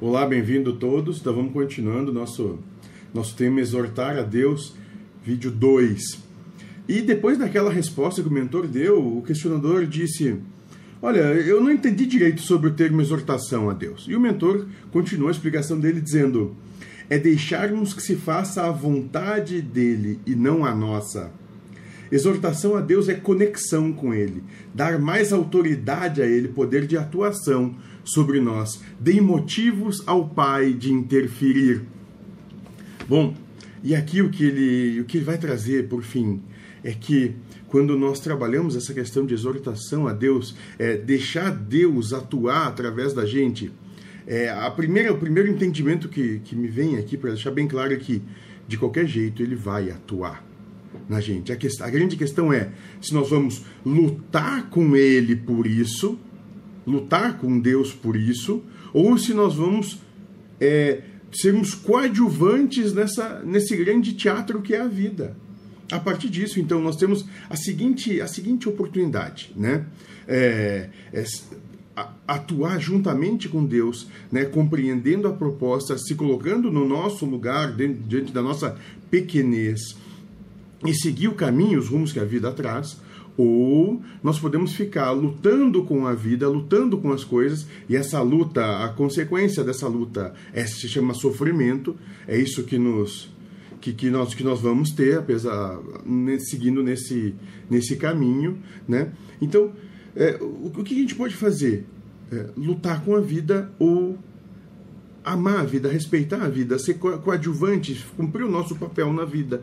Olá, bem-vindo todos. Então vamos continuando nosso nosso tema exortar a Deus, vídeo 2. E depois daquela resposta que o mentor deu, o questionador disse: "Olha, eu não entendi direito sobre o termo exortação a Deus". E o mentor continuou a explicação dele dizendo: "É deixarmos que se faça a vontade dele e não a nossa". Exortação a Deus é conexão com Ele, dar mais autoridade a Ele, poder de atuação sobre nós. Dê motivos ao Pai de interferir. Bom, e aqui o que ele, o que ele vai trazer, por fim, é que quando nós trabalhamos essa questão de exortação a Deus, é deixar Deus atuar através da gente, é, a primeira, o primeiro entendimento que, que me vem aqui para deixar bem claro é que, de qualquer jeito, ele vai atuar na gente. A, questão, a grande questão é se nós vamos lutar com Ele por isso, lutar com Deus por isso, ou se nós vamos é, sermos coadjuvantes nessa, nesse grande teatro que é a vida. A partir disso, então, nós temos a seguinte, a seguinte oportunidade, né? É, é, atuar juntamente com Deus, né, compreendendo a proposta, se colocando no nosso lugar, diante da nossa pequenez, e seguir o caminho, os rumos que a vida traz, ou nós podemos ficar lutando com a vida, lutando com as coisas, e essa luta, a consequência dessa luta é, se chama sofrimento, é isso que nos que, que, nós, que nós vamos ter, apesar seguindo nesse, nesse caminho, né? Então, é, o, o, que a gente pode fazer? É, lutar com a vida ou amar a vida, respeitar a vida, ser coadjuvante, cumprir o nosso papel na vida.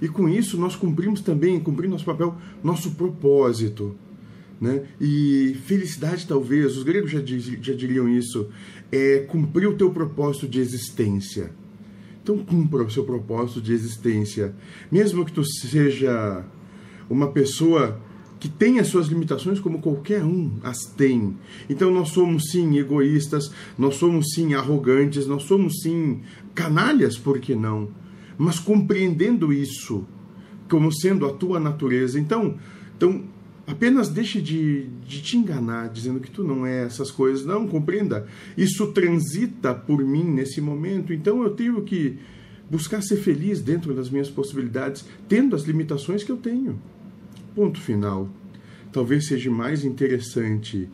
E com isso nós cumprimos também, cumprir nosso papel, nosso propósito. Né? E felicidade, talvez, os gregos já, já diriam isso, é cumprir o teu propósito de existência. Então cumpra o seu propósito de existência. Mesmo que tu seja uma pessoa que tem as suas limitações como qualquer um as tem. Então nós somos sim egoístas, nós somos sim arrogantes, nós somos sim canalhas, por que não? Mas compreendendo isso como sendo a tua natureza. Então, então apenas deixe de, de te enganar, dizendo que tu não é essas coisas. Não, compreenda. Isso transita por mim nesse momento, então eu tenho que buscar ser feliz dentro das minhas possibilidades, tendo as limitações que eu tenho. Ponto final. Talvez seja mais interessante